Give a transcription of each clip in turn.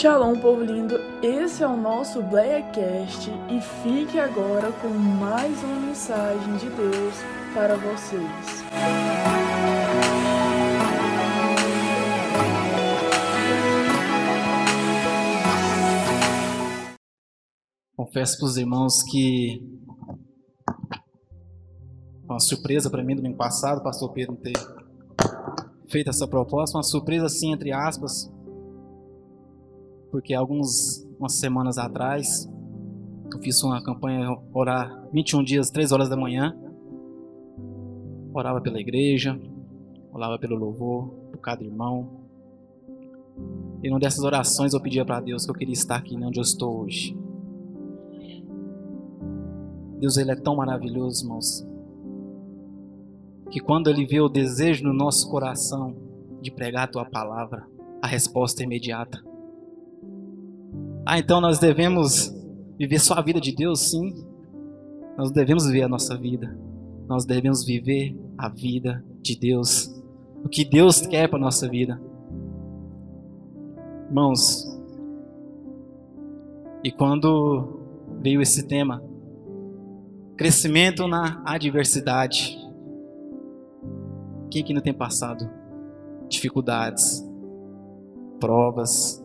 Shalom, povo lindo! Esse é o nosso Blackcast e fique agora com mais uma mensagem de Deus para vocês. Confesso para os irmãos que foi uma surpresa para mim domingo passado, pastor Pedro ter feito essa proposta, uma surpresa assim entre aspas, porque algumas umas semanas atrás eu fiz uma campanha orar 21 dias, 3 horas da manhã. Orava pela igreja, orava pelo louvor, por cada irmão. E numa dessas orações eu pedia para Deus que eu queria estar aqui onde eu estou hoje. Deus ele é tão maravilhoso, irmãos, que quando ele vê o desejo no nosso coração de pregar a tua palavra, a resposta é imediata. Ah, então nós devemos viver só a vida de Deus? Sim. Nós devemos viver a nossa vida. Nós devemos viver a vida de Deus. O que Deus quer para a nossa vida. Irmãos, e quando veio esse tema, crescimento na adversidade. Quem que não tem passado dificuldades, provas,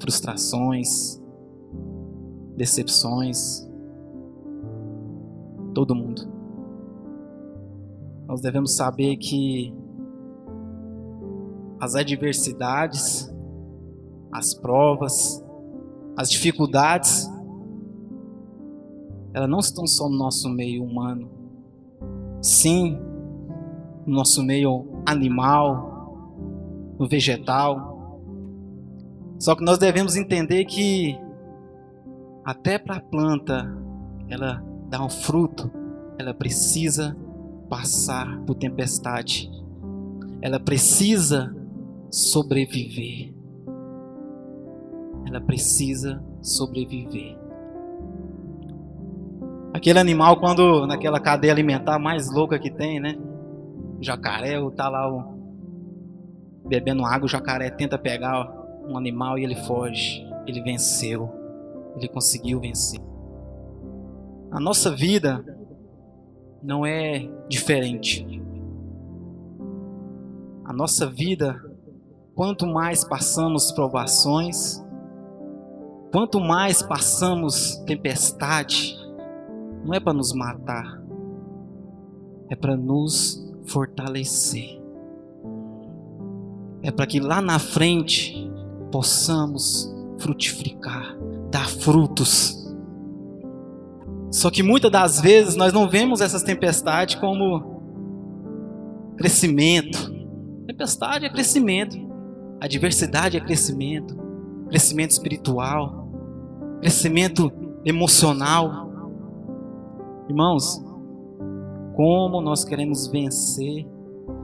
frustrações, decepções. Todo mundo. Nós devemos saber que as adversidades, as provas, as dificuldades, elas não estão só no nosso meio humano. Sim, no nosso meio animal, no vegetal, só que nós devemos entender que até para a planta ela dar um fruto, ela precisa passar por tempestade. Ela precisa sobreviver. Ela precisa sobreviver. Aquele animal, quando naquela cadeia alimentar mais louca que tem, né? O jacaré, tá lá o, bebendo água, o jacaré tenta pegar um animal e ele foge. Ele venceu. Ele conseguiu vencer. A nossa vida não é diferente. A nossa vida, quanto mais passamos provações, quanto mais passamos tempestade, não é para nos matar, é para nos fortalecer. É para que lá na frente possamos frutificar, dar frutos. Só que muitas das vezes nós não vemos essas tempestades como crescimento. Tempestade é crescimento, adversidade é crescimento, crescimento espiritual, crescimento emocional. Irmãos, como nós queremos vencer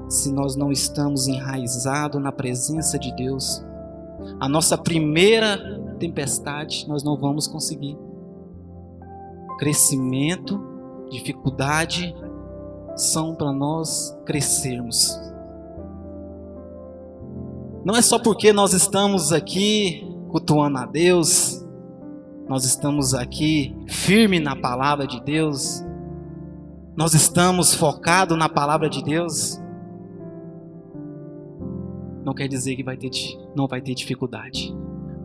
se nós não estamos enraizados na presença de Deus? A nossa primeira tempestade, nós não vamos conseguir. Crescimento, dificuldade são para nós crescermos. Não é só porque nós estamos aqui cultuando a Deus, nós estamos aqui firme na palavra de Deus, nós estamos focados na palavra de Deus, não quer dizer que vai ter, não vai ter dificuldade.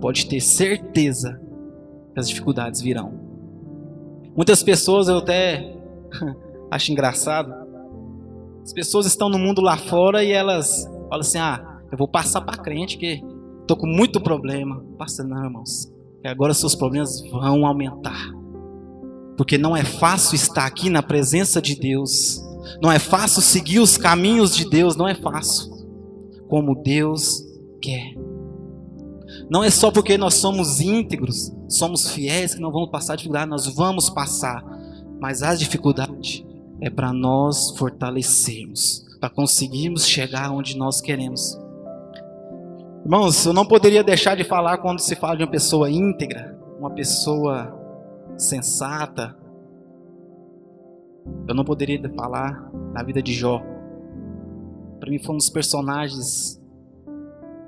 Pode ter certeza que as dificuldades virão. Muitas pessoas eu até acho engraçado. As pessoas estão no mundo lá fora e elas falam assim: "Ah, eu vou passar para crente que tô com muito problema". Passa não, irmãos. Que agora seus problemas vão aumentar. Porque não é fácil estar aqui na presença de Deus. Não é fácil seguir os caminhos de Deus, não é fácil como Deus quer. Não é só porque nós somos íntegros, somos fiéis que não vamos passar dificuldade, nós vamos passar. Mas as dificuldades é para nós fortalecermos, para conseguirmos chegar onde nós queremos. Irmãos, eu não poderia deixar de falar quando se fala de uma pessoa íntegra, uma pessoa sensata. Eu não poderia falar da vida de Jó. Para mim foi um dos personagens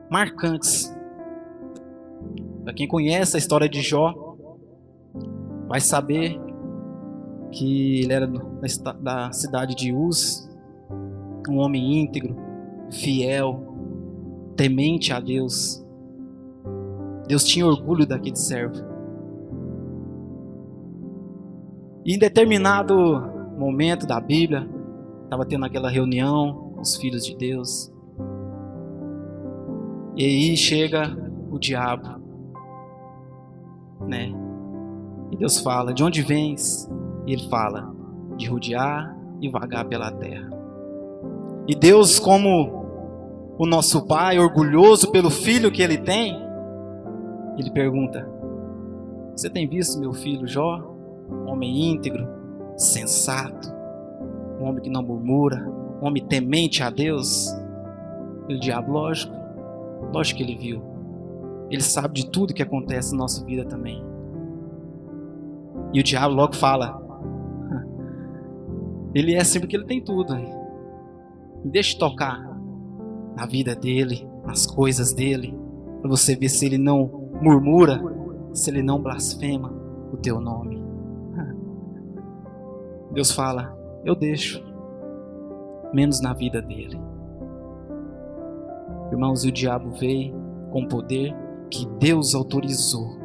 marcantes Para quem conhece a história de Jó, vai saber que ele era da cidade de Uz, um homem íntegro, fiel, temente a Deus. Deus tinha orgulho daquele servo. E em determinado momento da Bíblia, estava tendo aquela reunião os filhos de Deus. E aí chega o diabo, né? E Deus fala: De onde vens? E ele fala: De rodear e vagar pela terra. E Deus, como o nosso pai, orgulhoso pelo filho que ele tem, ele pergunta: Você tem visto meu filho Jó? Homem íntegro, sensato, um homem que não murmura, homem temente a Deus. O diabo, lógico, lógico que ele viu. Ele sabe de tudo que acontece na nossa vida também. E o diabo logo fala: Ele é assim porque ele tem tudo. Me deixe tocar na vida dele, nas coisas dele, para você ver se ele não murmura, se ele não blasfema o teu nome. Deus fala: Eu deixo, menos na vida dele. Irmãos, e o diabo veio com poder que Deus autorizou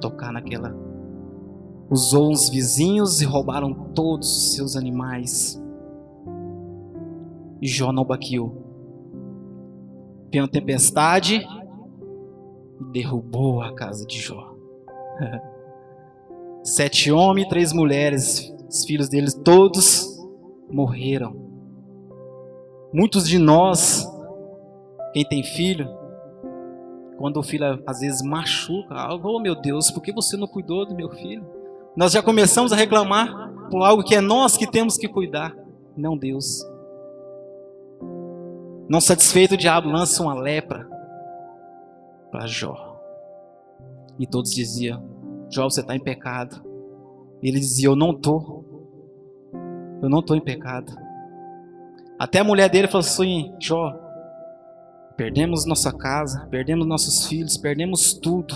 tocar naquela. Usou uns vizinhos e roubaram todos os seus animais. E Jó não baqueou. Veio uma tempestade e derrubou a casa de Jó. Sete homens e três mulheres, os filhos deles todos morreram. Muitos de nós, quem tem filho, quando o filho às vezes machuca algo, oh meu Deus, por que você não cuidou do meu filho? Nós já começamos a reclamar por algo que é nós que temos que cuidar, não Deus. Não satisfeito, o diabo lança uma lepra para Jó. E todos diziam: Jó, você está em pecado. Ele dizia: Eu não estou. Eu não estou em pecado. Até a mulher dele falou assim: Jó, Perdemos nossa casa, perdemos nossos filhos, perdemos tudo.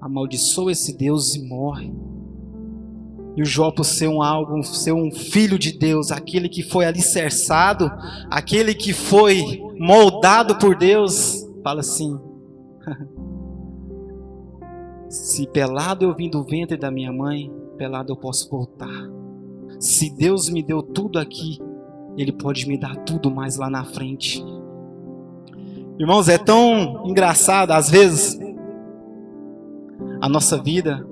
Amaldiçoa esse Deus e morre. E o Jó, por ser um algo, ser um filho de Deus, aquele que foi alicerçado, aquele que foi moldado por Deus, fala assim: Se pelado eu vim do ventre da minha mãe, pelado eu posso voltar. Se Deus me deu tudo aqui, Ele pode me dar tudo mais lá na frente. Irmãos, é tão engraçado, às vezes, a nossa vida.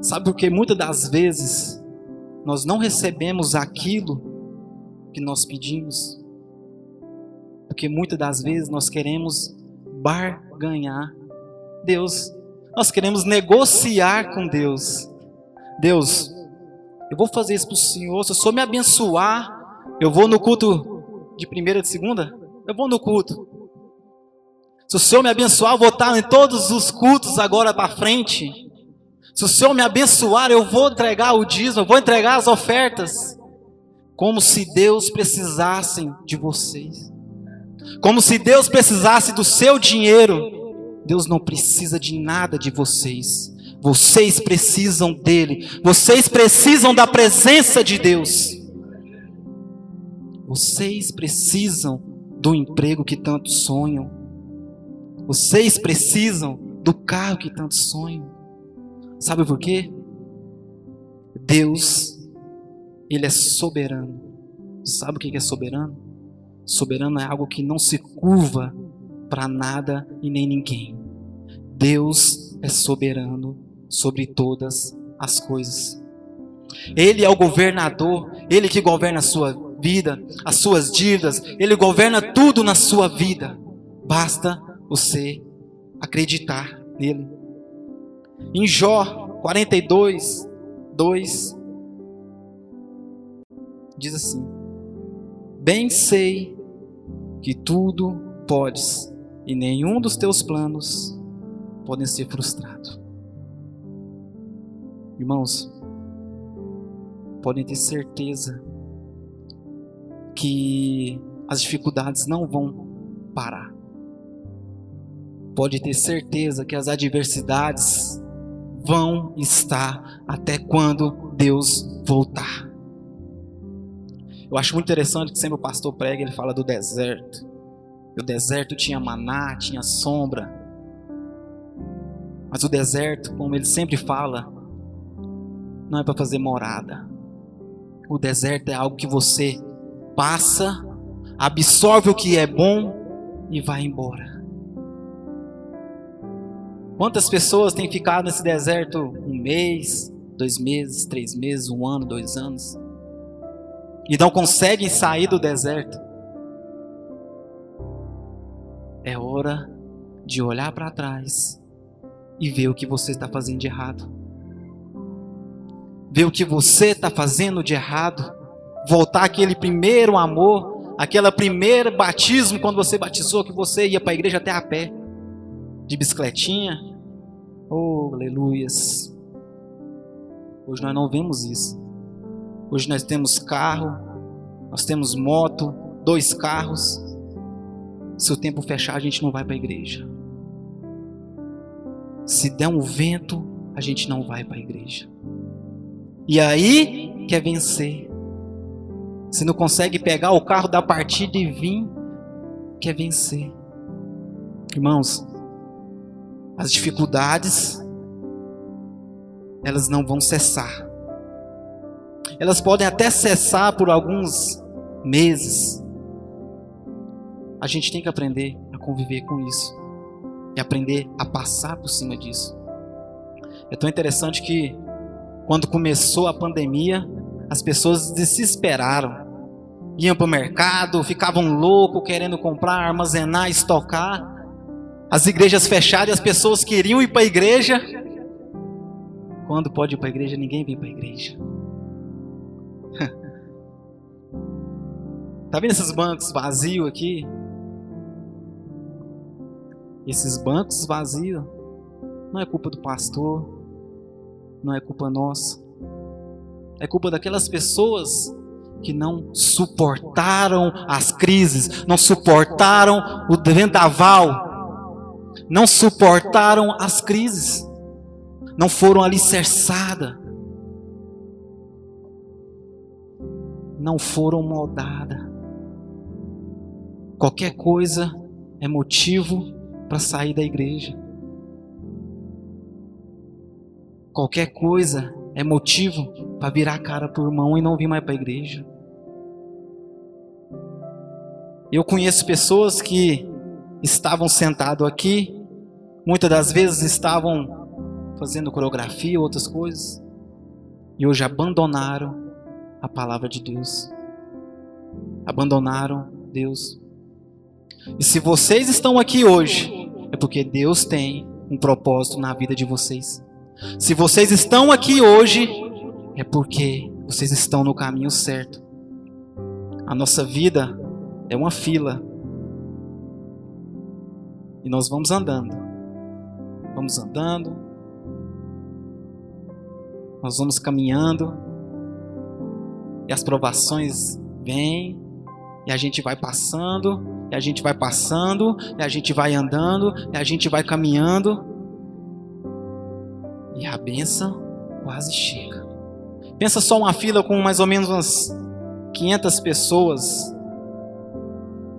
Sabe por que muitas das vezes nós não recebemos aquilo que nós pedimos? Porque muitas das vezes nós queremos barganhar Deus. Nós queremos negociar com Deus. Deus, eu vou fazer isso para o Senhor. Se o Senhor me abençoar, eu vou no culto de primeira de segunda. Eu vou no culto. Se o Senhor me abençoar, eu vou estar em todos os cultos agora para frente. Se o Senhor me abençoar, eu vou entregar o dízimo, eu vou entregar as ofertas. Como se Deus precisasse de vocês. Como se Deus precisasse do seu dinheiro. Deus não precisa de nada de vocês. Vocês precisam dele. Vocês precisam da presença de Deus. Vocês precisam do emprego que tanto sonham. Vocês precisam do carro que tanto sonham. Sabe por quê? Deus, Ele é soberano. Sabe o que é soberano? Soberano é algo que não se curva para nada e nem ninguém. Deus é soberano sobre todas as coisas. Ele é o governador, Ele que governa a sua vida, as suas dívidas, Ele governa tudo na sua vida. Basta você acreditar nele. Em Jó 42, 2, diz assim: Bem sei que tudo podes, e nenhum dos teus planos podem ser frustrados. Irmãos, podem ter certeza que as dificuldades não vão parar. pode ter certeza que as adversidades vão estar até quando Deus voltar. Eu acho muito interessante que sempre o pastor prega, ele fala do deserto. O deserto tinha maná, tinha sombra. Mas o deserto, como ele sempre fala, não é para fazer morada. O deserto é algo que você passa, absorve o que é bom e vai embora. Quantas pessoas têm ficado nesse deserto um mês, dois meses, três meses, um ano, dois anos? e não conseguem sair do deserto, é hora de olhar para trás e ver o que você está fazendo de errado. Ver o que você está fazendo de errado. Voltar aquele primeiro amor, aquele primeiro batismo quando você batizou, que você ia para a igreja até a pé, de bicicletinha. Oh, aleluias. Hoje nós não vemos isso. Hoje nós temos carro, nós temos moto, dois carros. Se o tempo fechar, a gente não vai para a igreja. Se der um vento, a gente não vai para a igreja. E aí quer vencer. Se não consegue pegar o carro da partida e vir, quer vencer. Irmãos, as dificuldades elas não vão cessar. Elas podem até cessar por alguns meses. A gente tem que aprender a conviver com isso e aprender a passar por cima disso. É tão interessante que quando começou a pandemia, as pessoas desesperaram. Iam para o mercado, ficavam loucos querendo comprar, armazenar, estocar. As igrejas fechadas e as pessoas queriam ir para a igreja. Quando pode ir para a igreja, ninguém vem para a igreja. Tá vendo esses bancos vazios aqui? Esses bancos vazios não é culpa do pastor, não é culpa nossa. É culpa daquelas pessoas que não suportaram as crises, não suportaram o vendaval, não suportaram as crises, não foram alicerçadas, não foram moldadas. Qualquer coisa é motivo para sair da igreja. Qualquer coisa é motivo para virar a cara por irmão e não vir mais para a igreja. Eu conheço pessoas que estavam sentados aqui, muitas das vezes estavam fazendo coreografia, outras coisas, e hoje abandonaram a palavra de Deus. Abandonaram Deus. E se vocês estão aqui hoje, é porque Deus tem um propósito na vida de vocês. Se vocês estão aqui hoje, é porque vocês estão no caminho certo. A nossa vida é uma fila. E nós vamos andando. Vamos andando. Nós vamos caminhando. E as provações vêm. E a gente vai passando e a gente vai passando, e a gente vai andando, e a gente vai caminhando. E a benção quase chega. Pensa só uma fila com mais ou menos umas 500 pessoas.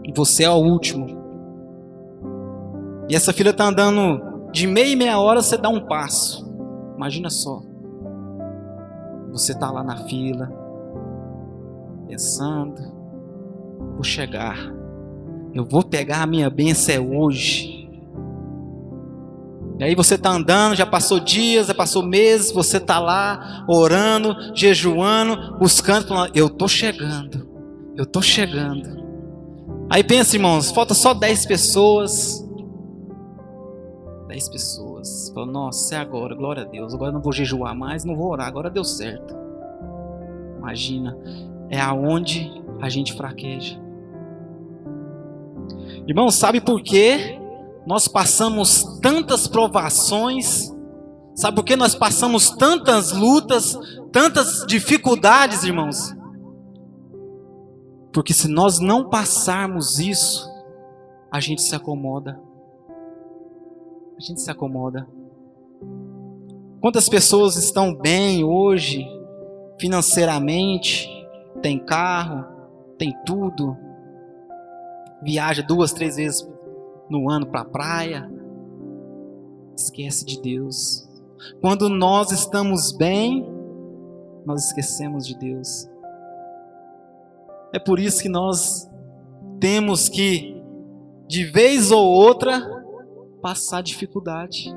E você é o último. E essa fila está andando de meia e meia hora, você dá um passo. Imagina só. Você está lá na fila, pensando, vou chegar. Eu vou pegar a minha bênção é hoje. E aí você está andando, já passou dias, já passou meses, você está lá orando, jejuando, buscando. Eu estou chegando, eu estou chegando. Aí pensa, irmãos, falta só 10 pessoas. 10 pessoas. Fala, nossa, é agora, glória a Deus. Agora não vou jejuar mais, não vou orar, agora deu certo. Imagina, é aonde a gente fraqueja. Irmão, sabe por que nós passamos tantas provações? Sabe por que nós passamos tantas lutas, tantas dificuldades, irmãos? Porque se nós não passarmos isso, a gente se acomoda. a gente se acomoda. Quantas pessoas estão bem hoje, financeiramente, tem carro, tem tudo, viaja duas, três vezes no ano para a praia, esquece de Deus. Quando nós estamos bem, nós esquecemos de Deus. É por isso que nós temos que, de vez ou outra, passar dificuldade,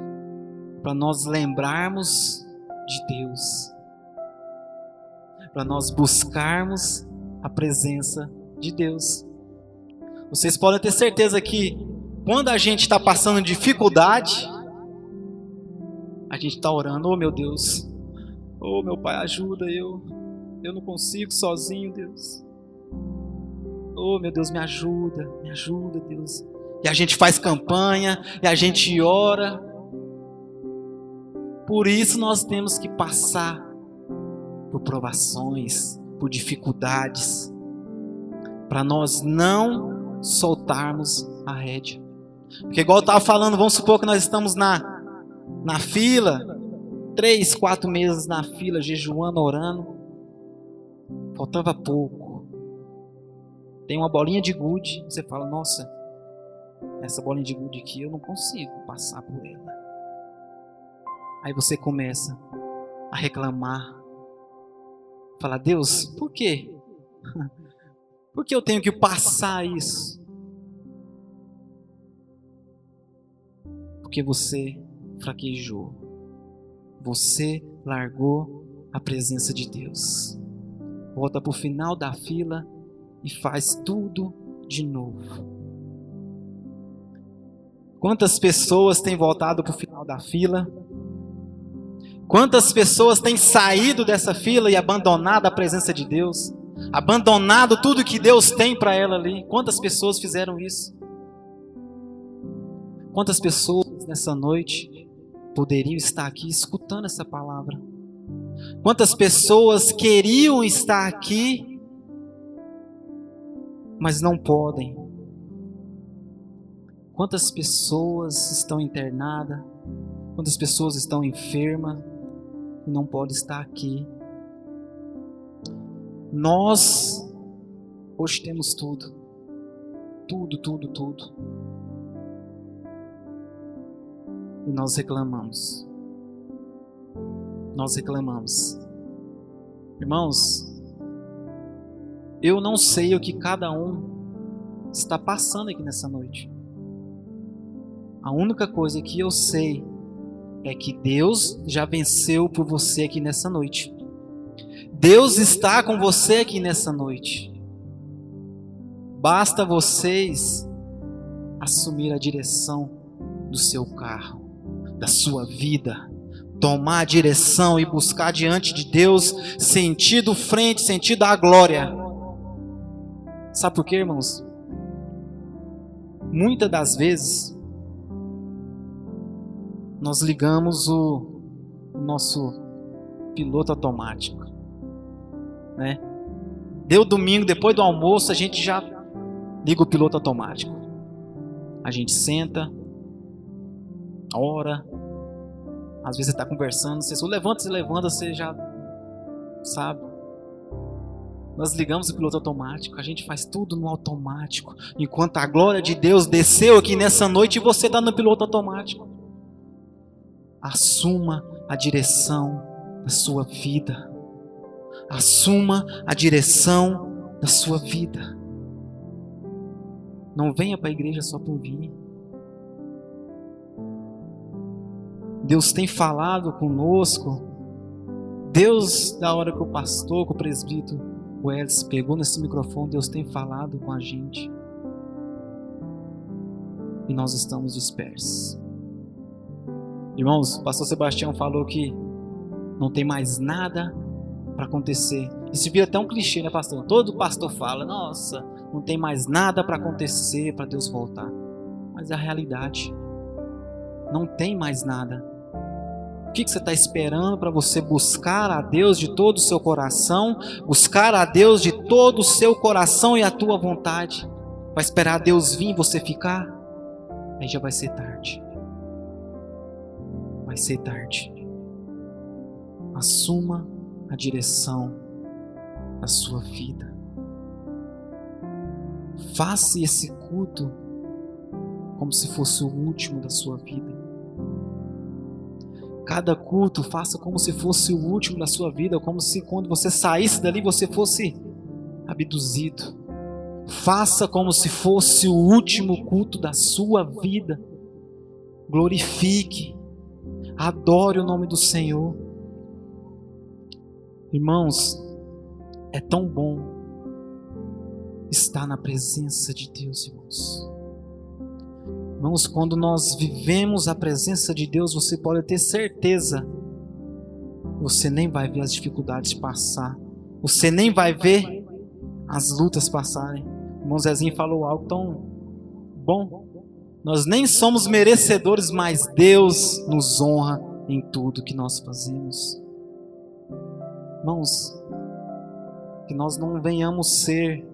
para nós lembrarmos de Deus, para nós buscarmos a presença de Deus. Vocês podem ter certeza que quando a gente está passando dificuldade, a gente está orando, oh meu Deus, oh meu Pai, ajuda eu, eu não consigo sozinho, Deus. Oh meu Deus, me ajuda, me ajuda, Deus. E a gente faz campanha, e a gente ora. Por isso nós temos que passar por provações, por dificuldades, para nós não soltarmos a rédea. Porque igual eu estava falando, vamos supor que nós estamos na, na fila, três, quatro meses na fila, jejuando, orando. Faltava pouco. Tem uma bolinha de gude, você fala, nossa, essa bolinha de gude aqui eu não consigo passar por ela. Aí você começa a reclamar. Falar, Deus, por quê? Por que eu tenho que passar isso? Porque você fraquejou. Você largou a presença de Deus. Volta para o final da fila e faz tudo de novo. Quantas pessoas têm voltado para o final da fila? Quantas pessoas têm saído dessa fila e abandonado a presença de Deus? Abandonado tudo que Deus tem para ela ali? Quantas pessoas fizeram isso? Quantas pessoas nessa noite poderiam estar aqui escutando essa palavra? Quantas pessoas queriam estar aqui, mas não podem? Quantas pessoas estão internadas? Quantas pessoas estão enfermas e não podem estar aqui? Nós hoje temos tudo. Tudo, tudo, tudo. E nós reclamamos. Nós reclamamos. Irmãos, eu não sei o que cada um está passando aqui nessa noite. A única coisa que eu sei é que Deus já venceu por você aqui nessa noite. Deus está com você aqui nessa noite. Basta vocês assumir a direção do seu carro, da sua vida, tomar a direção e buscar diante de Deus sentido frente, sentido à glória. Sabe por quê, irmãos? Muitas das vezes nós ligamos o, o nosso piloto automático, né? Deu domingo, depois do almoço, a gente já liga o piloto automático. A gente senta, ora. Às vezes você está conversando, você só levanta, se levanta, você já sabe. Nós ligamos o piloto automático, a gente faz tudo no automático. Enquanto a glória de Deus desceu aqui nessa noite você está no piloto automático. Assuma a direção da sua vida. Assuma a direção da sua vida. Não venha para a igreja só por vir. Deus tem falado conosco. Deus, da hora que o pastor, que o presbítero, o Elis pegou nesse microfone, Deus tem falado com a gente. E nós estamos dispersos. Irmãos, o pastor Sebastião falou que não tem mais nada para acontecer. Isso vira até um clichê, né, pastor? Todo pastor fala: nossa, não tem mais nada para acontecer para Deus voltar. Mas é a realidade. Não tem mais nada. Que, que você está esperando para você buscar a Deus de todo o seu coração? Buscar a Deus de todo o seu coração e a tua vontade? Vai esperar Deus vir e você ficar? Aí já vai ser tarde. vai ser tarde. Assuma a direção da sua vida. Faça esse culto como se fosse o último da sua vida. Cada culto faça como se fosse o último da sua vida, como se quando você saísse dali você fosse abduzido. Faça como se fosse o último culto da sua vida. Glorifique, adore o nome do Senhor. Irmãos, é tão bom estar na presença de Deus, irmãos. Irmãos, quando nós vivemos a presença de Deus, você pode ter certeza, você nem vai ver as dificuldades passar, você nem vai ver as lutas passarem. O irmão Zezinho falou algo tão bom. Nós nem somos merecedores, mas Deus nos honra em tudo que nós fazemos. Irmãos, que nós não venhamos ser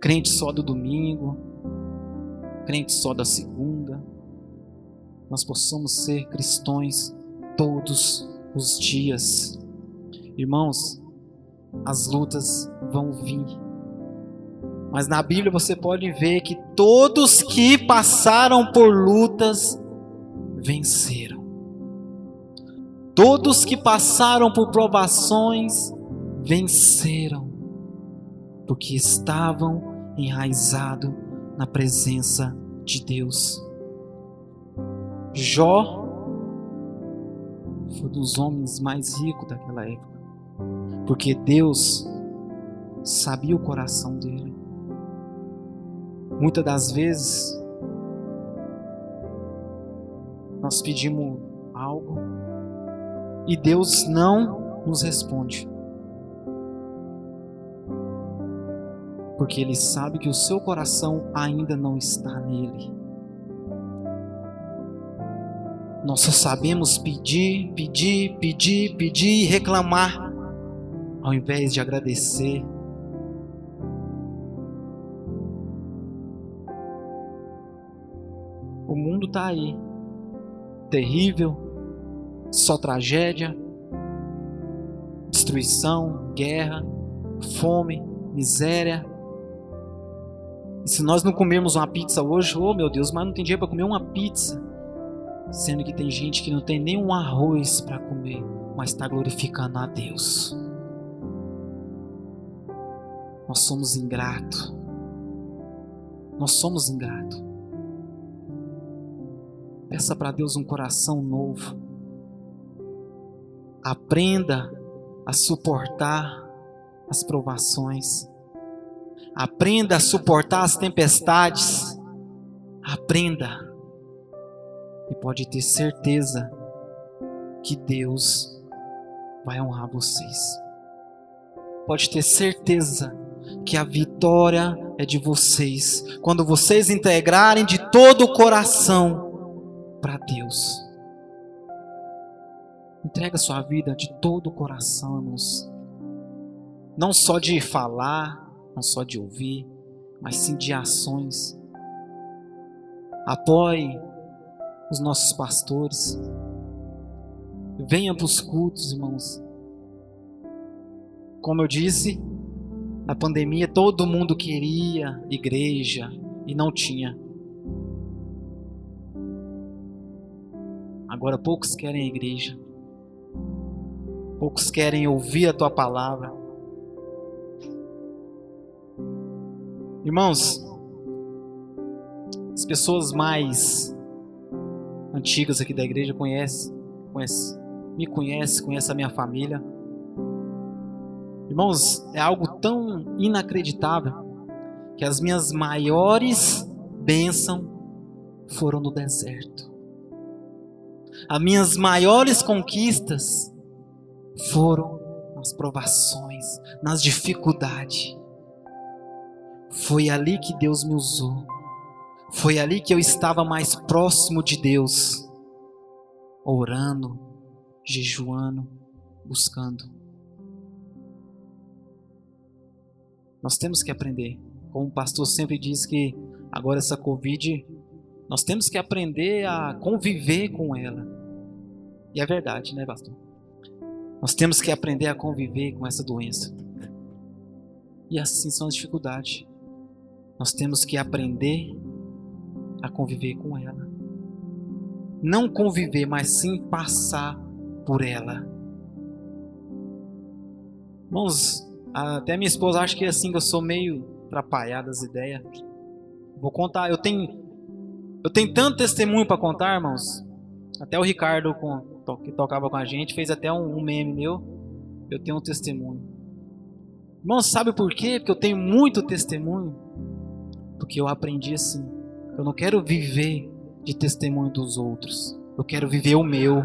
crente só do domingo, crente só da segunda. Nós possamos ser cristãos todos os dias. Irmãos, as lutas vão vir. Mas na Bíblia você pode ver que todos que passaram por lutas venceram. Todos que passaram por provações venceram, porque estavam enraizados na presença de Deus. Jó foi um dos homens mais ricos daquela época, porque Deus sabia o coração dele. Muitas das vezes nós pedimos algo e Deus não nos responde. Porque Ele sabe que o seu coração ainda não está nele. Nós só sabemos pedir, pedir, pedir, pedir e reclamar, ao invés de agradecer. O mundo está aí, terrível, só tragédia, destruição, guerra, fome, miséria, se nós não comermos uma pizza hoje, oh meu Deus, mas não tem dinheiro para comer uma pizza. Sendo que tem gente que não tem nem um arroz para comer, mas está glorificando a Deus. Nós somos ingratos. Nós somos ingratos. Peça para Deus um coração novo. Aprenda a suportar as provações. Aprenda a suportar as tempestades. Aprenda. E pode ter certeza que Deus vai honrar vocês. Pode ter certeza que a vitória é de vocês quando vocês integrarem de todo o coração para Deus. Entrega sua vida de todo o coração, irmãos. Não só de falar, não só de ouvir, mas sim de ações. Apoie os nossos pastores. Venha para os cultos, irmãos. Como eu disse, na pandemia todo mundo queria igreja e não tinha. Agora poucos querem a igreja. Poucos querem ouvir a tua palavra. Irmãos, as pessoas mais antigas aqui da igreja conhecem, conhecem me conhecem, conhecem a minha família. Irmãos, é algo tão inacreditável que as minhas maiores bênçãos foram no deserto. As minhas maiores conquistas foram nas provações, nas dificuldades. Foi ali que Deus me usou. Foi ali que eu estava mais próximo de Deus, orando, jejuando, buscando. Nós temos que aprender. Como o pastor sempre diz que agora essa Covid, nós temos que aprender a conviver com ela. E é verdade, né, pastor? Nós temos que aprender a conviver com essa doença. E assim são as dificuldades. Nós temos que aprender a conviver com ela. Não conviver, mas sim passar por ela. Irmãos, até minha esposa acha que é assim eu sou meio atrapalhado as ideias. Vou contar, eu tenho eu tenho tanto testemunho para contar, irmãos. Até o Ricardo que tocava com a gente fez até um, meme meu. Eu tenho um testemunho. Irmãos, sabe por quê? Porque eu tenho muito testemunho. Porque eu aprendi assim. Eu não quero viver de testemunho dos outros. Eu quero viver o meu.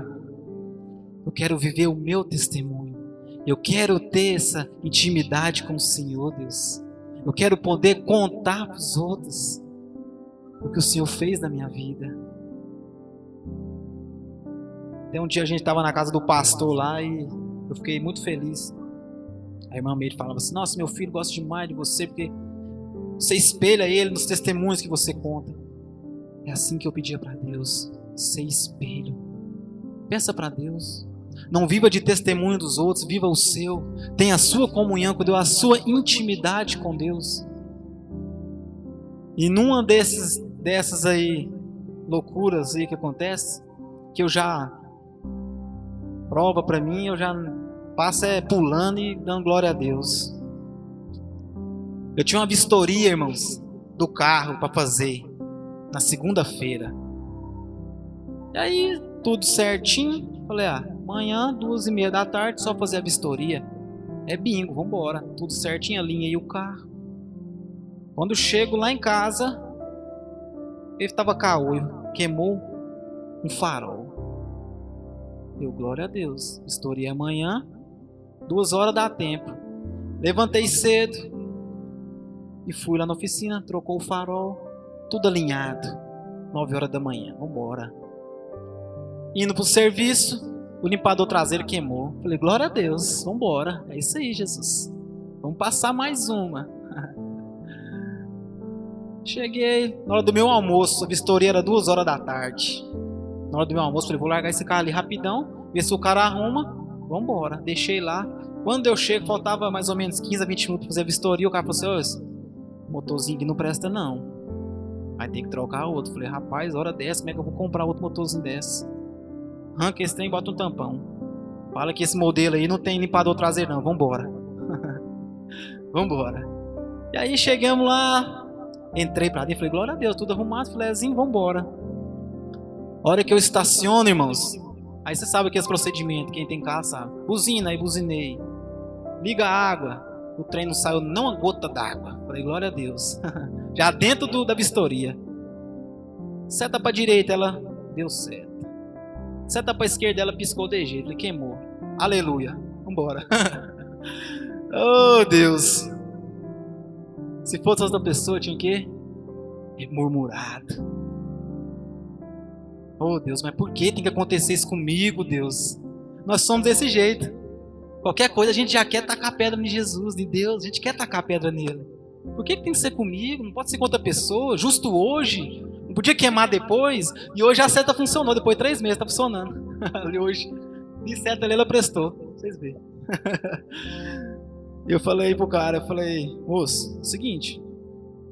Eu quero viver o meu testemunho. Eu quero ter essa intimidade com o Senhor, Deus. Eu quero poder contar para os outros o que o Senhor fez na minha vida. Até um dia a gente estava na casa do pastor lá e eu fiquei muito feliz. A irmã Meire falava assim: Nossa, meu filho gosta demais de você porque você espelha ele nos testemunhos que você conta. É assim que eu pedia para Deus: ser espelho. Peça para Deus. Não viva de testemunho dos outros, viva o seu. Tenha a sua comunhão com Deus, a sua intimidade com Deus. E numa desses, dessas aí loucuras aí que acontece, que eu já prova para mim, eu já passo é pulando e dando glória a Deus. Eu tinha uma vistoria, irmãos, do carro para fazer na segunda-feira. E aí, tudo certinho. Falei, ah, amanhã, duas e meia da tarde, só fazer a vistoria. É bingo, vambora. Tudo certinho, alinhei o carro. Quando chego lá em casa, ele estava caolho, queimou um farol. Deu glória a Deus. Vistoria amanhã, duas horas dá tempo. Levantei cedo e fui lá na oficina, trocou o farol, tudo alinhado. Nove horas da manhã, vambora. Indo pro serviço, o limpador traseiro queimou. Falei, glória a Deus, vambora. É isso aí, Jesus. Vamos passar mais uma. Cheguei, na hora do meu almoço, a vistoria era duas horas da tarde. Na hora do meu almoço, falei, vou largar esse carro ali rapidão, ver se o cara arruma, vambora. Deixei lá. Quando eu chego, faltava mais ou menos 15 a 20 minutos para fazer a vistoria, o cara falou assim, motorzinho que não presta não. Aí tem que trocar outro. Falei, rapaz, hora dessa, como é que eu vou comprar outro motorzinho desse? Arranca esse trem e bota um tampão. Fala que esse modelo aí não tem limpador traseiro não, vambora. vambora. E aí chegamos lá, Entrei para dentro, falei, glória a Deus, tudo arrumado, filézinho, vambora. Hora que eu estaciono, irmãos. Aí você sabe que esse procedimento, quem tem carro sabe. Buzina, aí buzinei. Liga a água. O trem não saiu não uma gota d'água. Falei, glória a Deus. Já dentro do, da vistoria. Seta para direita, ela deu certo. Seta para esquerda, ela piscou de jeito. Falei, queimou. Aleluia. Vambora. oh, Deus. Se fosse outra pessoa, tinha o quê? Murmurado. Oh Deus, mas por que tem que acontecer isso comigo, Deus? Nós somos desse jeito. Qualquer coisa a gente já quer tacar pedra em Jesus, em Deus, a gente quer tacar pedra nele. Por que, que tem que ser comigo? Não pode ser com outra pessoa, justo hoje. Não podia queimar depois. E hoje a seta funcionou, depois de três meses está funcionando. hoje, de seta ali ela prestou. Vocês verem. eu falei pro cara, eu falei, moço, seguinte,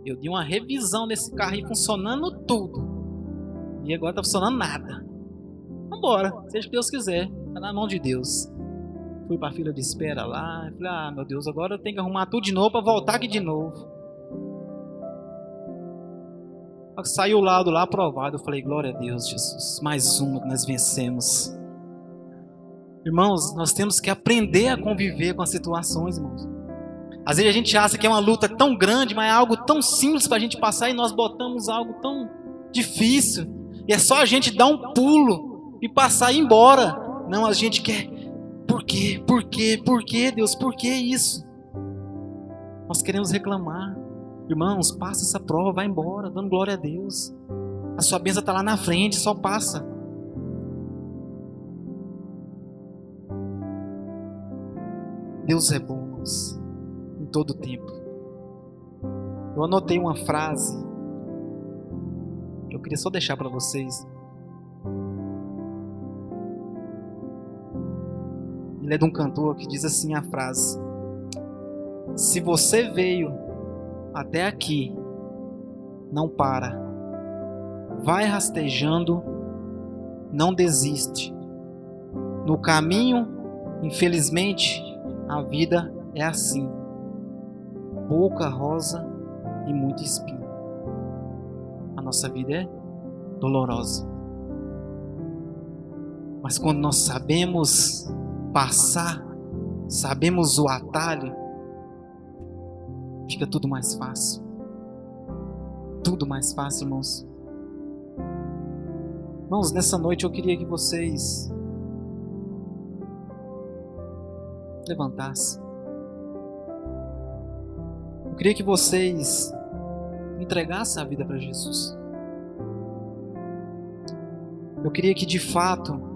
eu dei uma revisão desse carro aí funcionando tudo. E agora tá funcionando nada. Vambora, seja o que Deus quiser. Tá na mão de Deus. Fui pra fila de espera lá. Falei, ah, meu Deus, agora eu tenho que arrumar tudo de novo pra voltar aqui de novo. Saiu o lado lá aprovado. Eu falei, glória a Deus, Jesus. Mais uma que nós vencemos. Irmãos, nós temos que aprender a conviver com as situações, irmãos. Às vezes a gente acha que é uma luta tão grande, mas é algo tão simples para a gente passar e nós botamos algo tão difícil. E é só a gente dar um pulo e passar e ir embora. Não, a gente quer. Quê? Por quê? Por quê, Deus? Por que isso? Nós queremos reclamar. Irmãos, passa essa prova, vai embora, dando glória a Deus. A sua bênção está lá na frente, só passa. Deus é bom em todo tempo. Eu anotei uma frase que eu queria só deixar para vocês. Ele é de um cantor que diz assim a frase: Se você veio até aqui, não para. Vai rastejando, não desiste. No caminho, infelizmente, a vida é assim: pouca rosa e muito espinho. A nossa vida é dolorosa. Mas quando nós sabemos passar, sabemos o atalho, fica tudo mais fácil. Tudo mais fácil, irmãos. Irmãos, nessa noite eu queria que vocês levantassem. Eu queria que vocês entregassem a vida para Jesus. Eu queria que de fato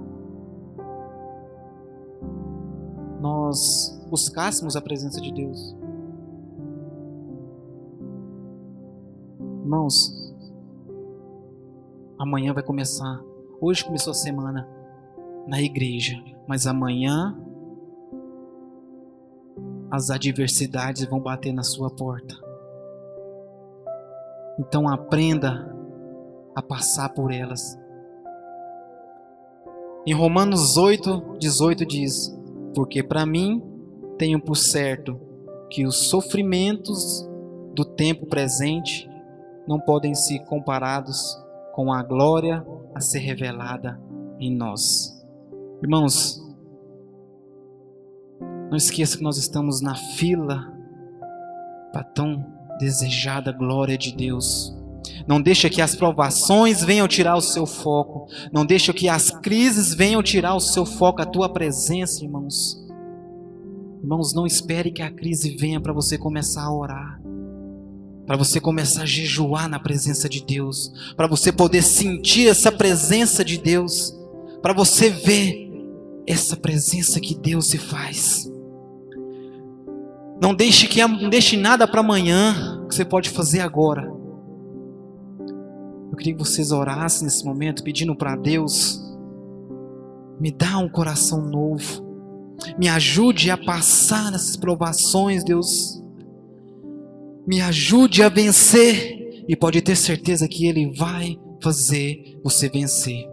nós buscássemos a presença de Deus. Irmãos, amanhã vai começar. Hoje começou a semana na igreja, mas amanhã as adversidades vão bater na sua porta. Então aprenda a passar por elas. Em Romanos 8, 18 diz: Porque para mim tenho por certo que os sofrimentos do tempo presente não podem ser comparados com a glória a ser revelada em nós. Irmãos, não esqueça que nós estamos na fila para tão desejada glória de Deus. Não deixa que as provações venham tirar o seu foco. Não deixa que as crises venham tirar o seu foco, a tua presença, irmãos. Irmãos, não espere que a crise venha para você começar a orar. Para você começar a jejuar na presença de Deus, para você poder sentir essa presença de Deus, para você ver essa presença que Deus se faz. Não deixe que não deixe nada para amanhã que você pode fazer agora. Eu queria que vocês orassem nesse momento, pedindo para Deus me dá um coração novo. Me ajude a passar nessas provações, Deus. Me ajude a vencer e pode ter certeza que ele vai fazer você vencer.